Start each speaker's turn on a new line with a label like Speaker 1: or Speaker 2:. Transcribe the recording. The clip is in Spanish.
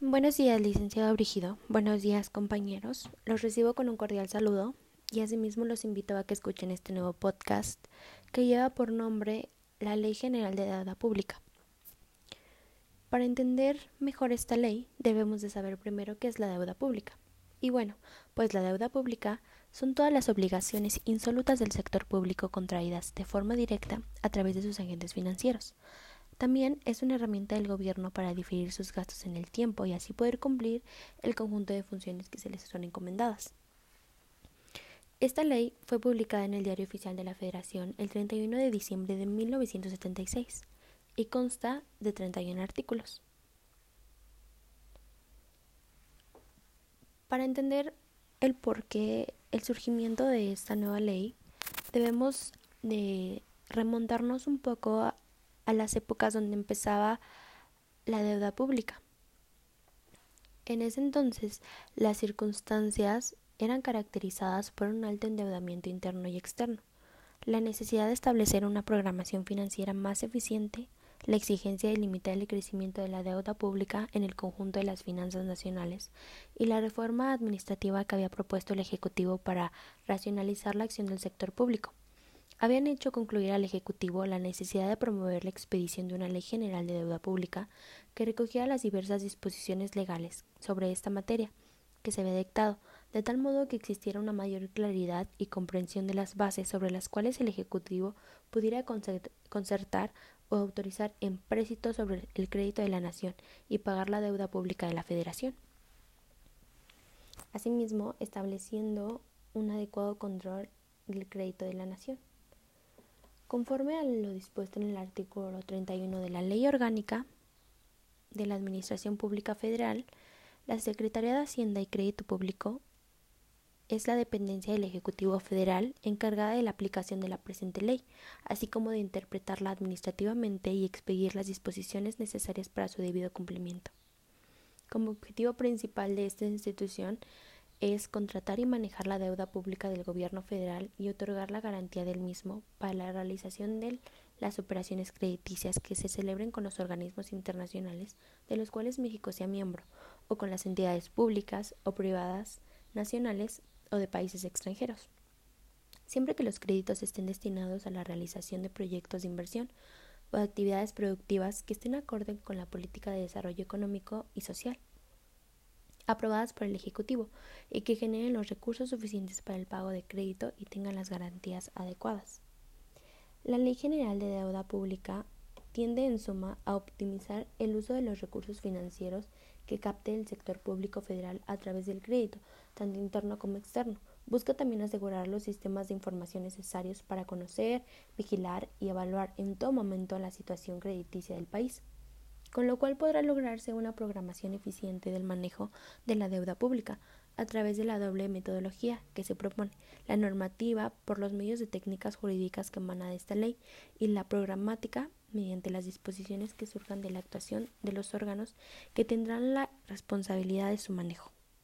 Speaker 1: Buenos días, licenciado Brígido. Buenos días, compañeros. Los recibo con un cordial saludo y asimismo los invito a que escuchen este nuevo podcast que lleva por nombre La Ley General de Deuda Pública. Para entender mejor esta ley, debemos de saber primero qué es la deuda pública. Y bueno, pues la deuda pública son todas las obligaciones insolutas del sector público contraídas de forma directa a través de sus agentes financieros. También es una herramienta del gobierno para diferir sus gastos en el tiempo y así poder cumplir el conjunto de funciones que se les son encomendadas. Esta ley fue publicada en el Diario Oficial de la Federación el 31 de diciembre de 1976 y consta de 31 artículos. Para entender el porqué, el surgimiento de esta nueva ley, debemos de remontarnos un poco a, las épocas donde empezaba la deuda pública. En ese entonces, las circunstancias eran caracterizadas por un alto endeudamiento interno y externo, la necesidad de establecer una programación financiera más eficiente, la exigencia de limitar el crecimiento de la deuda pública en el conjunto de las finanzas nacionales y la reforma administrativa que había propuesto el Ejecutivo para racionalizar la acción del sector público habían hecho concluir al Ejecutivo la necesidad de promover la expedición de una ley general de deuda pública que recogiera las diversas disposiciones legales sobre esta materia que se había dictado, de tal modo que existiera una mayor claridad y comprensión de las bases sobre las cuales el Ejecutivo pudiera concertar o autorizar empréstitos sobre el crédito de la nación y pagar la deuda pública de la Federación. Asimismo, estableciendo un adecuado control del crédito de la nación. Conforme a lo dispuesto en el artículo 31 de la Ley Orgánica de la Administración Pública Federal, la Secretaría de Hacienda y Crédito Público es la dependencia del Ejecutivo Federal encargada de la aplicación de la presente ley, así como de interpretarla administrativamente y expedir las disposiciones necesarias para su debido cumplimiento. Como objetivo principal de esta institución es contratar y manejar la deuda pública del gobierno federal y otorgar la garantía del mismo para la realización de las operaciones crediticias que se celebren con los organismos internacionales de los cuales México sea miembro, o con las entidades públicas o privadas, nacionales o de países extranjeros, siempre que los créditos estén destinados a la realización de proyectos de inversión o de actividades productivas que estén acorde con la política de desarrollo económico y social aprobadas por el Ejecutivo y que generen los recursos suficientes para el pago de crédito y tengan las garantías adecuadas. La Ley General de Deuda Pública tiende en suma a optimizar el uso de los recursos financieros que capte el sector público federal a través del crédito, tanto interno como externo. Busca también asegurar los sistemas de información necesarios para conocer, vigilar y evaluar en todo momento la situación crediticia del país con lo cual podrá lograrse una programación eficiente del manejo de la deuda pública a través de la doble metodología que se propone, la normativa por los medios de técnicas jurídicas que emana de esta ley y la programática mediante las disposiciones que surjan de la actuación de los órganos que tendrán la responsabilidad de su manejo.